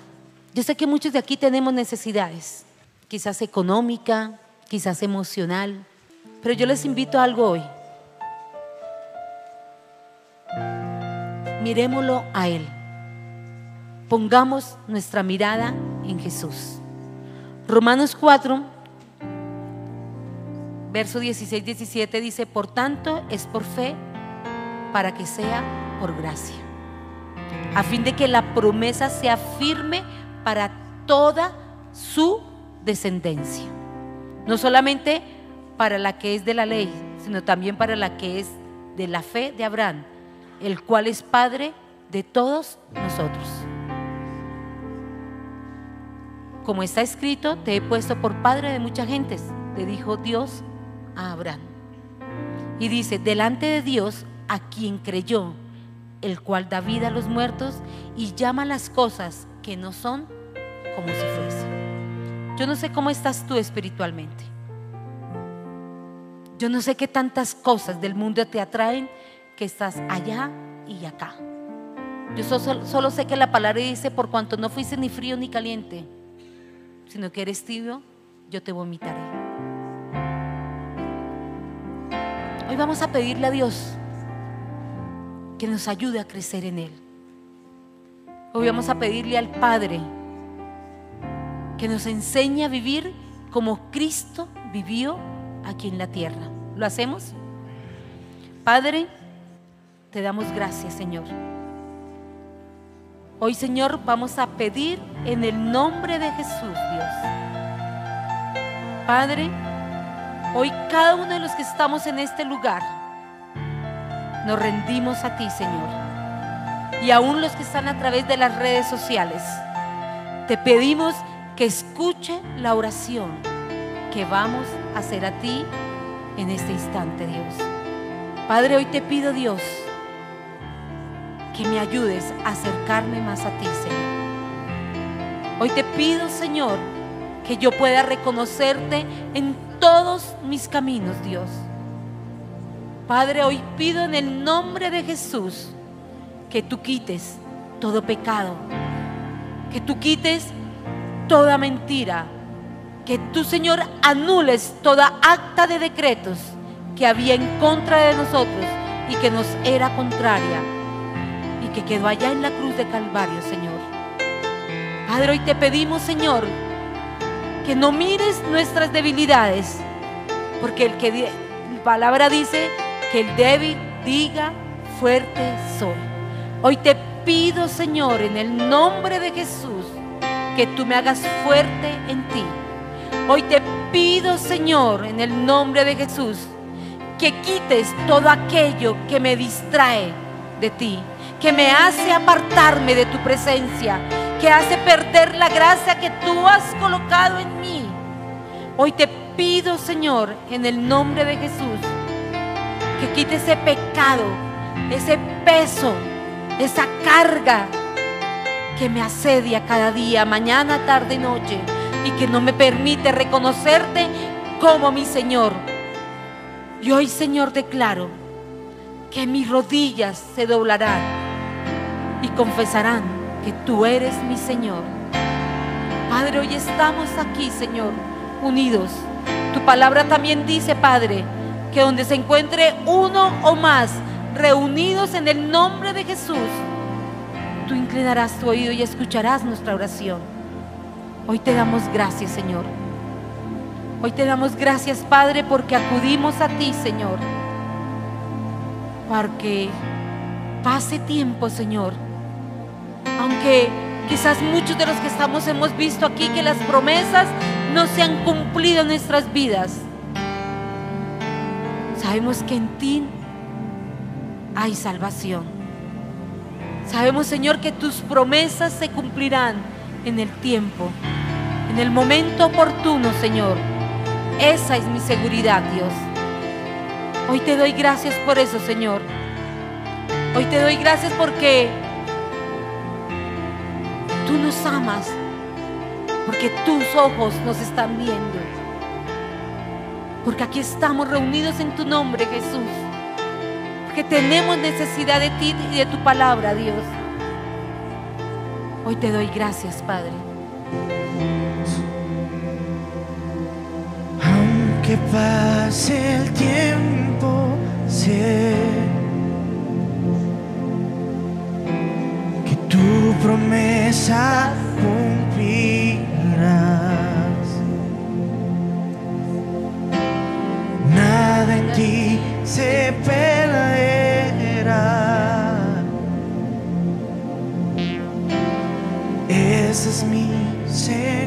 Yo sé que muchos de aquí tenemos necesidades, quizás económica, quizás emocional, pero yo les invito a algo hoy. Miremoslo a Él. Pongamos nuestra mirada en Jesús. Romanos 4, verso 16-17 dice, por tanto es por fe para que sea por gracia, a fin de que la promesa sea firme para toda su descendencia, no solamente para la que es de la ley, sino también para la que es de la fe de Abraham, el cual es Padre de todos nosotros. Como está escrito, te he puesto por Padre de muchas gentes, le dijo Dios a Abraham. Y dice, delante de Dios a quien creyó, el cual da vida a los muertos y llama las cosas que no son como si fuese. Yo no sé cómo estás tú espiritualmente. Yo no sé qué tantas cosas del mundo te atraen que estás allá y acá. Yo solo, solo sé que la palabra dice, por cuanto no fuiste ni frío ni caliente, sino que eres tibio, yo te vomitaré. Hoy vamos a pedirle a Dios que nos ayude a crecer en Él. Hoy vamos a pedirle al Padre que nos enseñe a vivir como Cristo vivió aquí en la tierra. ¿Lo hacemos? Padre, te damos gracias, Señor. Hoy, Señor, vamos a pedir en el nombre de Jesús, Dios. Padre, hoy cada uno de los que estamos en este lugar, nos rendimos a ti, Señor. Y aún los que están a través de las redes sociales, te pedimos que escuche la oración que vamos a hacer a ti en este instante, Dios. Padre, hoy te pido, Dios, que me ayudes a acercarme más a ti, Señor. Hoy te pido, Señor, que yo pueda reconocerte en todos mis caminos, Dios Padre, hoy pido en el nombre de Jesús que tú quites todo pecado, que tú quites toda mentira, que tú, Señor, anules toda acta de decretos que había en contra de nosotros y que nos era contraria y que quedó allá en la cruz de Calvario, Señor. Padre, hoy te pedimos, Señor, que no mires nuestras debilidades, porque el que la palabra dice que el débil diga, fuerte soy. Hoy te pido, Señor, en el nombre de Jesús, que tú me hagas fuerte en ti. Hoy te pido, Señor, en el nombre de Jesús, que quites todo aquello que me distrae de ti, que me hace apartarme de tu presencia, que hace perder la gracia que tú has colocado en mí. Hoy te pido, Señor, en el nombre de Jesús, que quite ese pecado, ese peso, esa carga que me asedia cada día, mañana, tarde y noche, y que no me permite reconocerte como mi Señor. Y hoy, Señor, declaro que mis rodillas se doblarán y confesarán que tú eres mi Señor. Padre, hoy estamos aquí, Señor, unidos. Tu palabra también dice, Padre, que donde se encuentre uno o más reunidos en el nombre de Jesús, tú inclinarás tu oído y escucharás nuestra oración. Hoy te damos gracias, Señor. Hoy te damos gracias, Padre, porque acudimos a ti, Señor. Porque pase tiempo, Señor. Aunque quizás muchos de los que estamos hemos visto aquí que las promesas no se han cumplido en nuestras vidas. Sabemos que en ti hay salvación. Sabemos, Señor, que tus promesas se cumplirán en el tiempo, en el momento oportuno, Señor. Esa es mi seguridad, Dios. Hoy te doy gracias por eso, Señor. Hoy te doy gracias porque tú nos amas, porque tus ojos nos están viendo. Porque aquí estamos reunidos en tu nombre, Jesús. Porque tenemos necesidad de ti y de tu palabra, Dios. Hoy te doy gracias, Padre. que pase el tiempo, sé tu promesa cumplirás. Nada en ti se perderá. Esa es mi seguridad.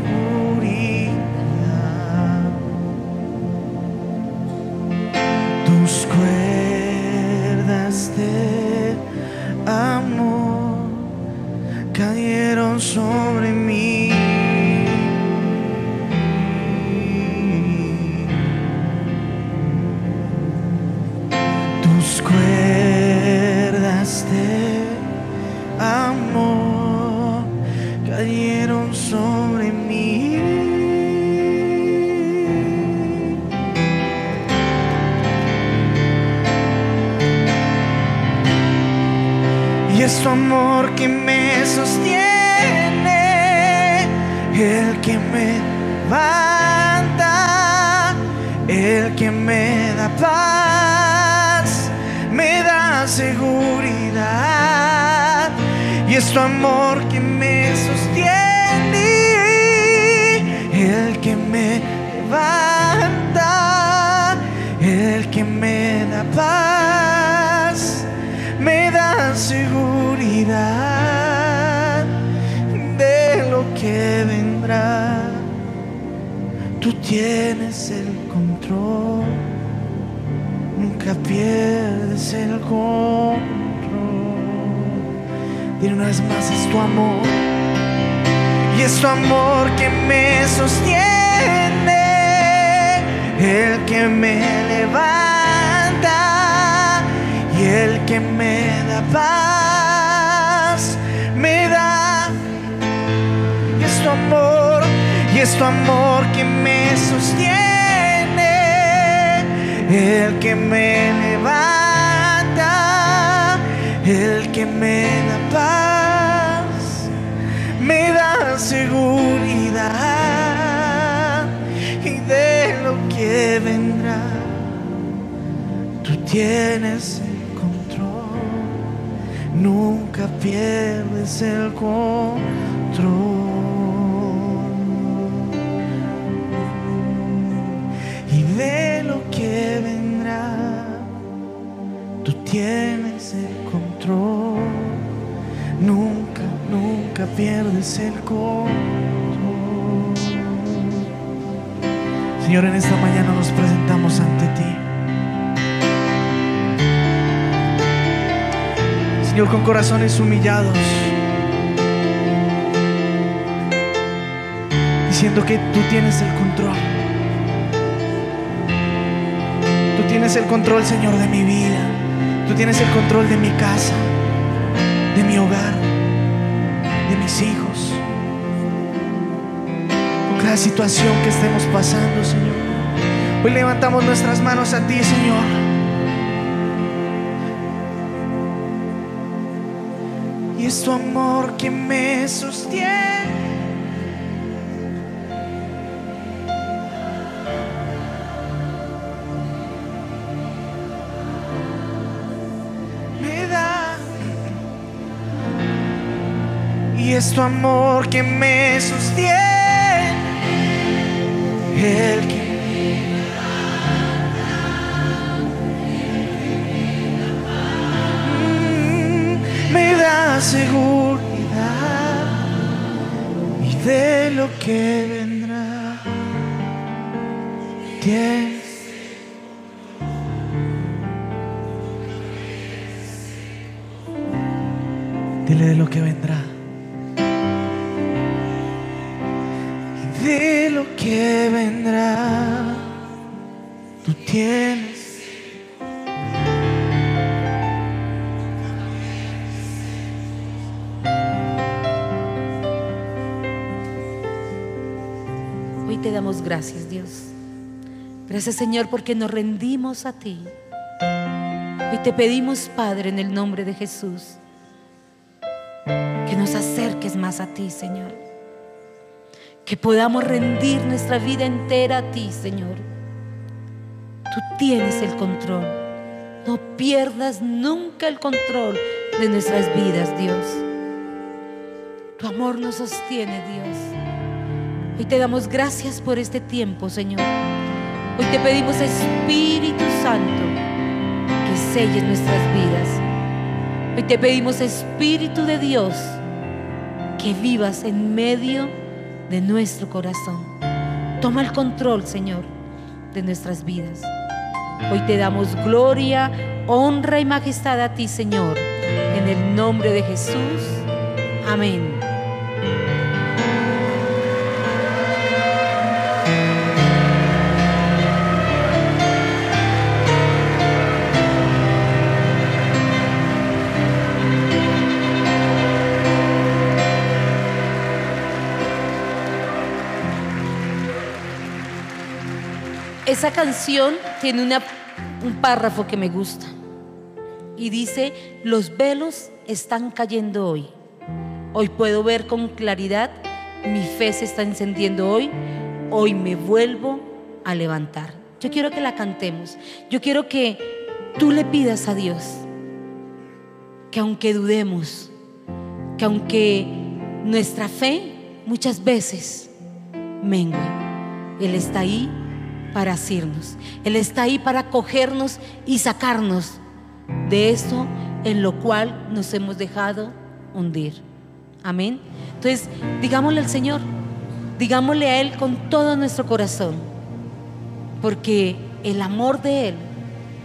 El que me da paz, me da seguridad y de lo que vendrá. Tú tienes el control, nunca pierdes el control. Y de lo que vendrá, tú tienes nunca, nunca pierdes el control. Señor, en esta mañana nos presentamos ante ti. Señor, con corazones humillados, diciendo que tú tienes el control. Tú tienes el control, Señor, de mi vida. Tienes el control de mi casa, de mi hogar, de mis hijos. Con cada situación que estemos pasando, Señor. Hoy levantamos nuestras manos a ti, Señor. Y es tu amor que me sostiene. Es tu amor que me sostiene. el que Mm, me da seguridad y de lo que vendrá. Dile de lo que vendrá. Hoy te damos gracias, Dios. Gracias, Señor, porque nos rendimos a ti. Hoy te pedimos, Padre, en el nombre de Jesús, que nos acerques más a ti, Señor. Que podamos rendir nuestra vida entera a ti, Señor. Tú tienes el control. No pierdas nunca el control de nuestras vidas, Dios. Tu amor nos sostiene, Dios. Hoy te damos gracias por este tiempo, Señor. Hoy te pedimos, Espíritu Santo, que selles nuestras vidas. Hoy te pedimos, Espíritu de Dios, que vivas en medio de nuestro corazón. Toma el control, Señor, de nuestras vidas. Hoy te damos gloria, honra y majestad a ti, Señor. En el nombre de Jesús. Amén. Esa canción tiene un párrafo que me gusta y dice, los velos están cayendo hoy. Hoy puedo ver con claridad, mi fe se está encendiendo hoy, hoy me vuelvo a levantar. Yo quiero que la cantemos, yo quiero que tú le pidas a Dios que aunque dudemos, que aunque nuestra fe muchas veces mengue, Él está ahí para asirnos. Él está ahí para cogernos y sacarnos de eso en lo cual nos hemos dejado hundir. Amén. Entonces, digámosle al Señor, digámosle a Él con todo nuestro corazón, porque el amor de Él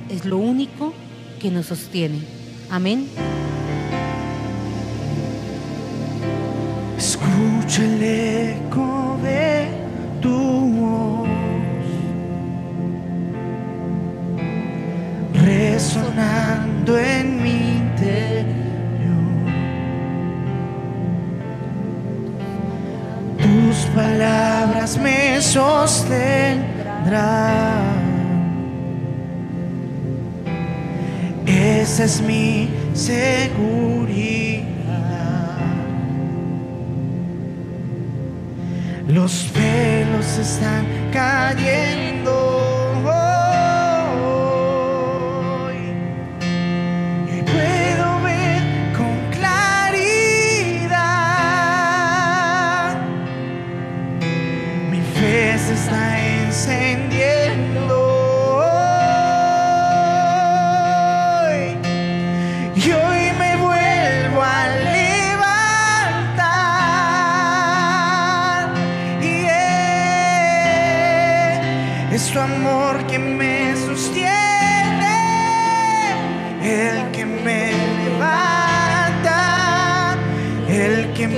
es lo único que nos sostiene. Amén. Escucha el eco de tu resonando en mi interior. Tus palabras me sostendrán. Esa es mi seguridad. Los velos están cayendo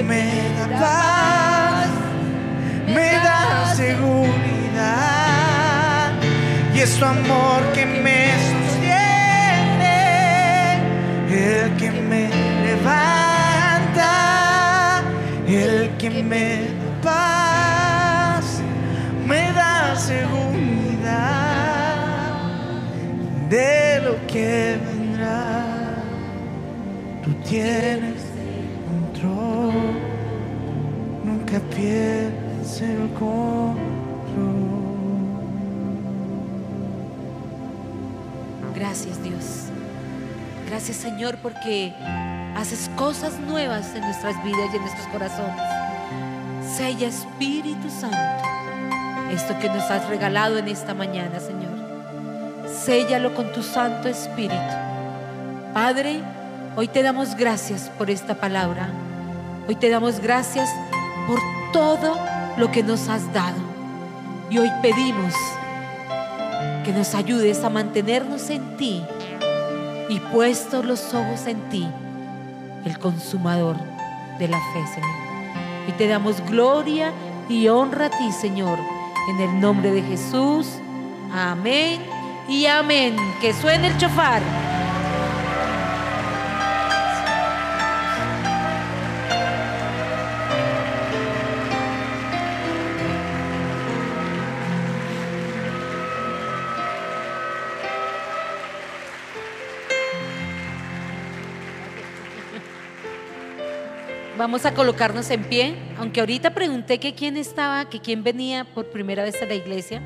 me da paz, me da seguridad. Y es tu amor que me sostiene, el que me levanta, el que me da paz, me da seguridad de lo que vendrá. Tú tienes Gracias Dios. Gracias Señor porque haces cosas nuevas en nuestras vidas y en nuestros corazones. Sella Espíritu Santo esto que nos has regalado en esta mañana, Señor. Séllalo con tu Santo Espíritu. Padre, hoy te damos gracias por esta palabra. Hoy te damos gracias por todo lo que nos has dado. Y hoy pedimos que nos ayudes a mantenernos en ti y puestos los ojos en ti, el consumador de la fe, Señor. Y te damos gloria y honra a ti, Señor, en el nombre de Jesús. Amén y amén. Que suene el chofar. Vamos a colocarnos en pie, aunque ahorita pregunté que quién estaba, que quién venía por primera vez a la iglesia.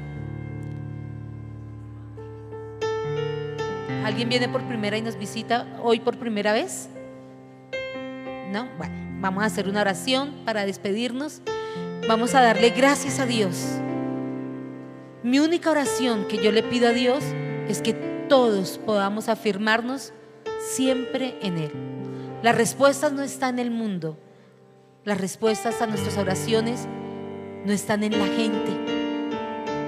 ¿Alguien viene por primera y nos visita hoy por primera vez? No, bueno, vamos a hacer una oración para despedirnos. Vamos a darle gracias a Dios. Mi única oración que yo le pido a Dios es que todos podamos afirmarnos siempre en Él. Las respuestas no están en el mundo. Las respuestas a nuestras oraciones no están en la gente.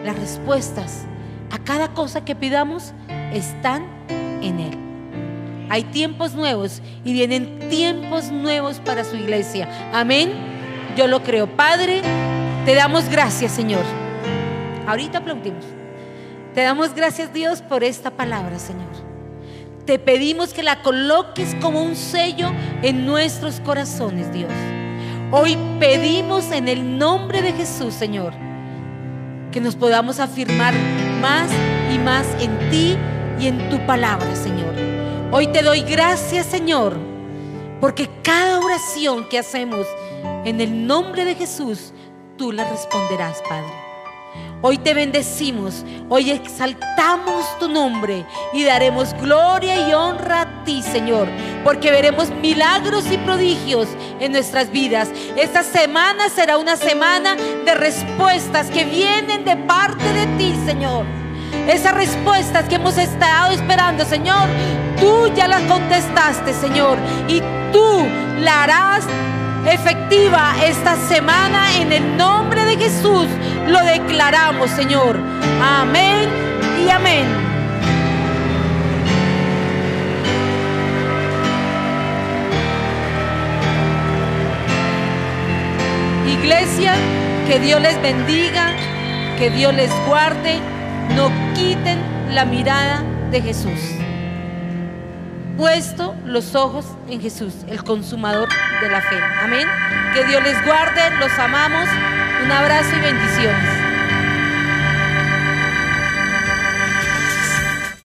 Las respuestas a cada cosa que pidamos están en Él. Hay tiempos nuevos y vienen tiempos nuevos para su iglesia. Amén. Yo lo creo. Padre, te damos gracias, Señor. Ahorita aplaudimos. Te damos gracias, Dios, por esta palabra, Señor te pedimos que la coloques como un sello en nuestros corazones, Dios. Hoy pedimos en el nombre de Jesús, Señor, que nos podamos afirmar más y más en ti y en tu palabra, Señor. Hoy te doy gracias, Señor, porque cada oración que hacemos en el nombre de Jesús, tú la responderás, Padre. Hoy te bendecimos, hoy exaltamos tu nombre y daremos gloria y honra a ti, Señor, porque veremos milagros y prodigios en nuestras vidas. Esta semana será una semana de respuestas que vienen de parte de ti, Señor. Esas respuestas que hemos estado esperando, Señor, tú ya las contestaste, Señor, y tú la harás efectiva esta semana en el nombre de Jesús. Lo declaramos, Señor. Amén y amén. Iglesia, que Dios les bendiga, que Dios les guarde, no quiten la mirada de Jesús puesto los ojos en Jesús, el consumador de la fe. Amén. Que Dios les guarde, los amamos. Un abrazo y bendiciones.